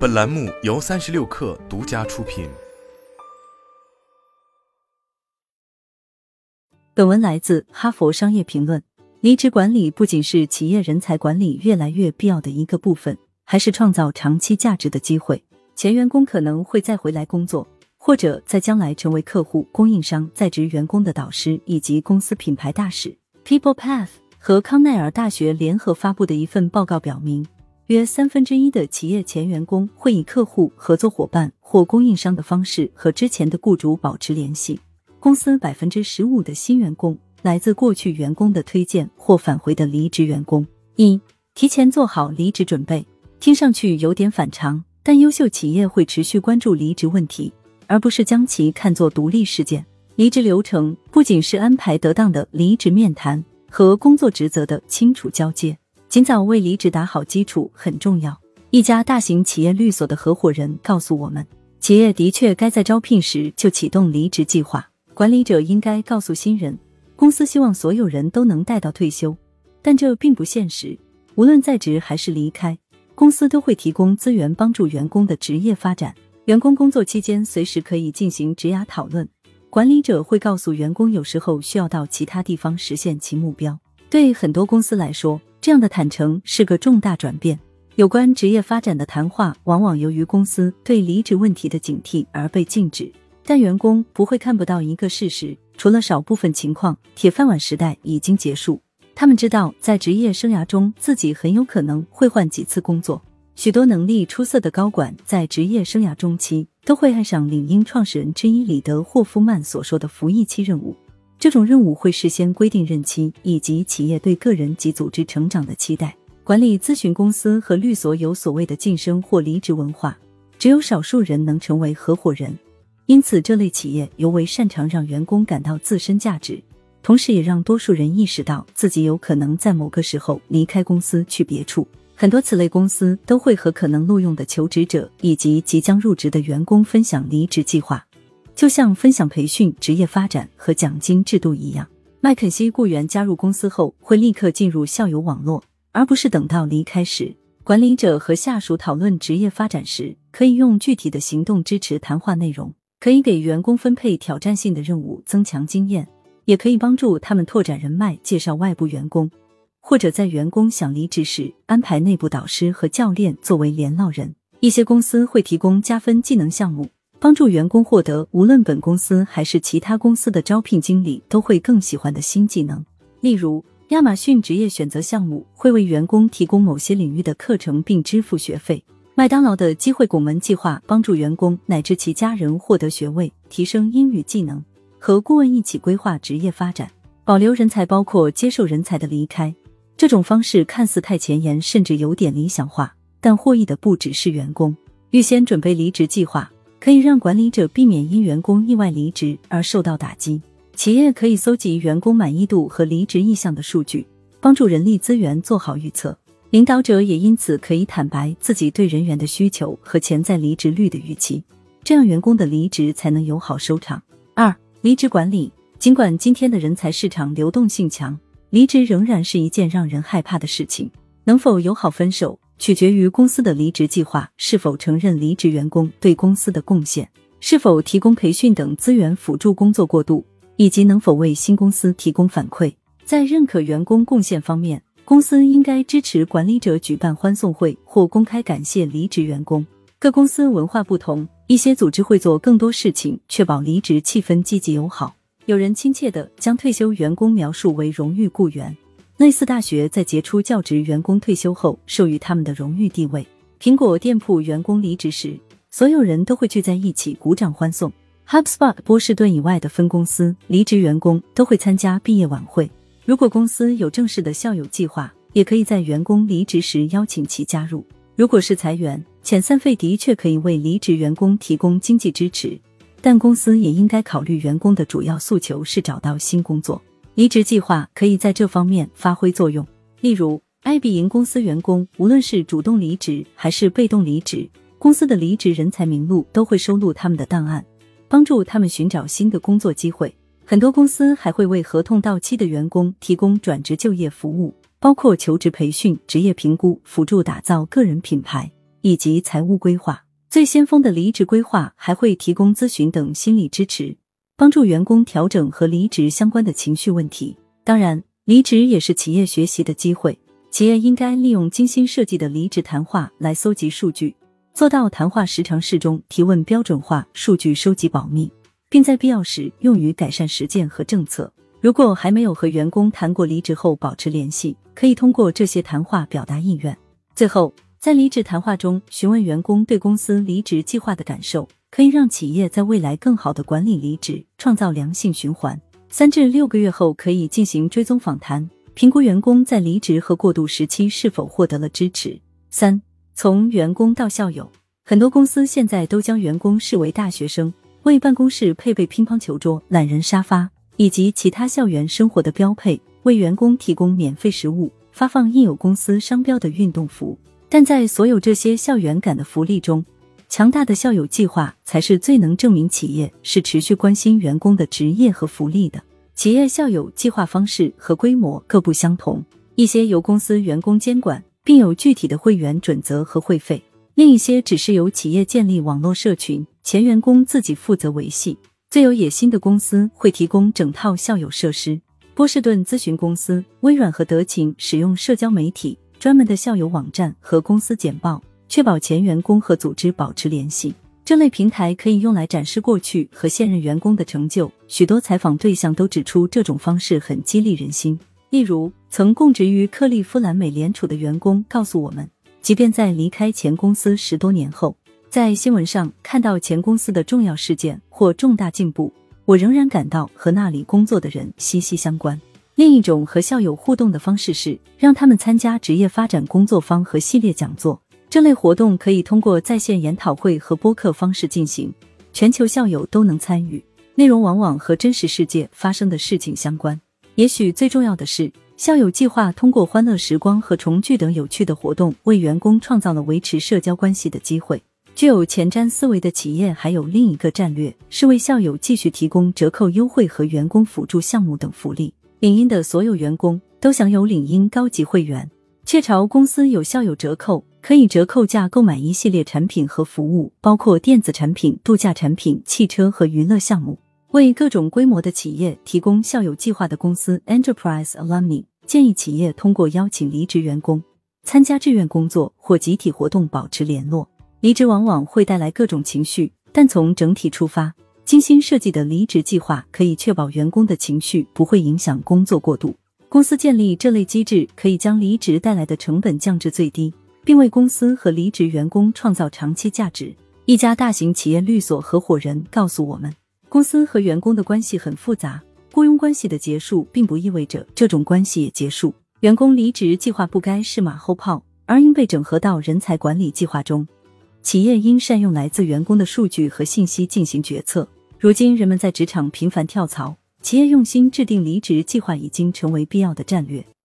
本栏目由三十六氪独家出品。本文来自《哈佛商业评论》。离职管理不仅是企业人才管理越来越必要的一个部分，还是创造长期价值的机会。前员工可能会再回来工作，或者在将来成为客户、供应商、在职员工的导师以及公司品牌大使。People Path 和康奈尔大学联合发布的一份报告表明。约三分之一的企业前员工会以客户、合作伙伴或供应商的方式和之前的雇主保持联系。公司百分之十五的新员工来自过去员工的推荐或返回的离职员工。一、提前做好离职准备，听上去有点反常，但优秀企业会持续关注离职问题，而不是将其看作独立事件。离职流程不仅是安排得当的离职面谈和工作职责的清楚交接。尽早为离职打好基础很重要。一家大型企业律所的合伙人告诉我们，企业的确该在招聘时就启动离职计划。管理者应该告诉新人，公司希望所有人都能带到退休，但这并不现实。无论在职还是离开，公司都会提供资源帮助员工的职业发展。员工工作期间随时可以进行职涯讨论。管理者会告诉员工，有时候需要到其他地方实现其目标。对很多公司来说，这样的坦诚是个重大转变。有关职业发展的谈话，往往由于公司对离职问题的警惕而被禁止。但员工不会看不到一个事实：除了少部分情况，铁饭碗时代已经结束。他们知道，在职业生涯中，自己很有可能会换几次工作。许多能力出色的高管在职业生涯中期都会爱上领英创始人之一里德霍夫曼所说的服役期任务。这种任务会事先规定任期以及企业对个人及组织成长的期待。管理咨询公司和律所有所谓的晋升或离职文化，只有少数人能成为合伙人，因此这类企业尤为擅长让员工感到自身价值，同时也让多数人意识到自己有可能在某个时候离开公司去别处。很多此类公司都会和可能录用的求职者以及即将入职的员工分享离职计划。就像分享培训、职业发展和奖金制度一样，麦肯锡雇员加入公司后会立刻进入校友网络，而不是等到离开时。管理者和下属讨论职业发展时，可以用具体的行动支持谈话内容，可以给员工分配挑战性的任务，增强经验，也可以帮助他们拓展人脉，介绍外部员工，或者在员工想离职时安排内部导师和教练作为联络人。一些公司会提供加分技能项目。帮助员工获得无论本公司还是其他公司的招聘经理都会更喜欢的新技能。例如，亚马逊职业选择项目会为员工提供某些领域的课程并支付学费。麦当劳的机会拱门计划帮助员工乃至其家人获得学位、提升英语技能，和顾问一起规划职业发展。保留人才包括接受人才的离开。这种方式看似太前沿，甚至有点理想化，但获益的不只是员工。预先准备离职计划。可以让管理者避免因员工意外离职而受到打击。企业可以搜集员工满意度和离职意向的数据，帮助人力资源做好预测。领导者也因此可以坦白自己对人员的需求和潜在离职率的预期，这样员工的离职才能有好收场。二、离职管理。尽管今天的人才市场流动性强，离职仍然是一件让人害怕的事情。能否友好分手？取决于公司的离职计划是否承认离职员工对公司的贡献，是否提供培训等资源辅助工作过渡，以及能否为新公司提供反馈。在认可员工贡献方面，公司应该支持管理者举办欢送会或公开感谢离职员工。各公司文化不同，一些组织会做更多事情，确保离职气氛积极友好。有人亲切地将退休员工描述为荣誉雇员。类似大学在杰出教职员工退休后授予他们的荣誉地位。苹果店铺员工离职时，所有人都会聚在一起鼓掌欢送。HubSpot 波士顿以外的分公司离职员工都会参加毕业晚会。如果公司有正式的校友计划，也可以在员工离职时邀请其加入。如果是裁员，遣散费的确可以为离职员工提供经济支持，但公司也应该考虑员工的主要诉求是找到新工作。离职计划可以在这方面发挥作用。例如，艾比营公司员工无论是主动离职还是被动离职，公司的离职人才名录都会收录他们的档案，帮助他们寻找新的工作机会。很多公司还会为合同到期的员工提供转职就业服务，包括求职培训、职业评估、辅助打造个人品牌。以及财务规划。最先锋的离职规划还会提供咨询等心理支持，帮助员工调整和离职相关的情绪问题。当然，离职也是企业学习的机会。企业应该利用精心设计的离职谈话来搜集数据，做到谈话时长适中、提问标准化、数据收集保密，并在必要时用于改善实践和政策。如果还没有和员工谈过离职后保持联系，可以通过这些谈话表达意愿。最后，在离职谈话中询问员工对公司离职计划的感受，可以让企业在未来更好的管理离职，创造良性循环。三至六个月后可以进行追踪访谈。评估员工在离职和过渡时期是否获得了支持。三，从员工到校友，很多公司现在都将员工视为大学生，为办公室配备乒乓球桌、懒人沙发以及其他校园生活的标配，为员工提供免费食物，发放印有公司商标的运动服。但在所有这些校园感的福利中，强大的校友计划才是最能证明企业是持续关心员工的职业和福利的。企业校友计划方式和规模各不相同，一些由公司员工监管，并有具体的会员准则和会费；另一些只是由企业建立网络社群，前员工自己负责维系。最有野心的公司会提供整套校友设施。波士顿咨询公司、微软和德勤使用社交媒体、专门的校友网站和公司简报，确保前员工和组织保持联系。这类平台可以用来展示过去和现任员工的成就。许多采访对象都指出，这种方式很激励人心。例如，曾供职于克利夫兰美联储的员工告诉我们，即便在离开前公司十多年后，在新闻上看到前公司的重要事件或重大进步，我仍然感到和那里工作的人息息相关。另一种和校友互动的方式是让他们参加职业发展工作坊和系列讲座。这类活动可以通过在线研讨会和播客方式进行，全球校友都能参与，内容往往和真实世界发生的事情相关。也许最重要的是，校友计划通过欢乐时光和重聚等有趣的活动，为员工创造了维持社交关系的机会。具有前瞻思维的企业还有另一个战略，是为校友继续提供折扣优惠和员工辅助项目等福利。领英的所有员工都享有领英高级会员，雀巢公司有校友折扣。可以折扣价购买一系列产品和服务，包括电子产品、度假产品、汽车和娱乐项目。为各种规模的企业提供校友计划的公司 Enterprise Alumni 建议企业通过邀请离职员工参加志愿工作或集体活动保持联络。离职往往会带来各种情绪，但从整体出发，精心设计的离职计划可以确保员工的情绪不会影响工作过度。公司建立这类机制，可以将离职带来的成本降至最低。并为公司和离职员工创造长期价值。一家大型企业律所合伙人告诉我们，公司和员工的关系很复杂，雇佣关系的结束并不意味着这种关系也结束。员工离职计划不该是马后炮，而应被整合到人才管理计划中。企业应善用来自员工的数据和信息进行决策。如今，人们在职场频繁跳槽，企业用心制定离职计划已经成为必要的战略。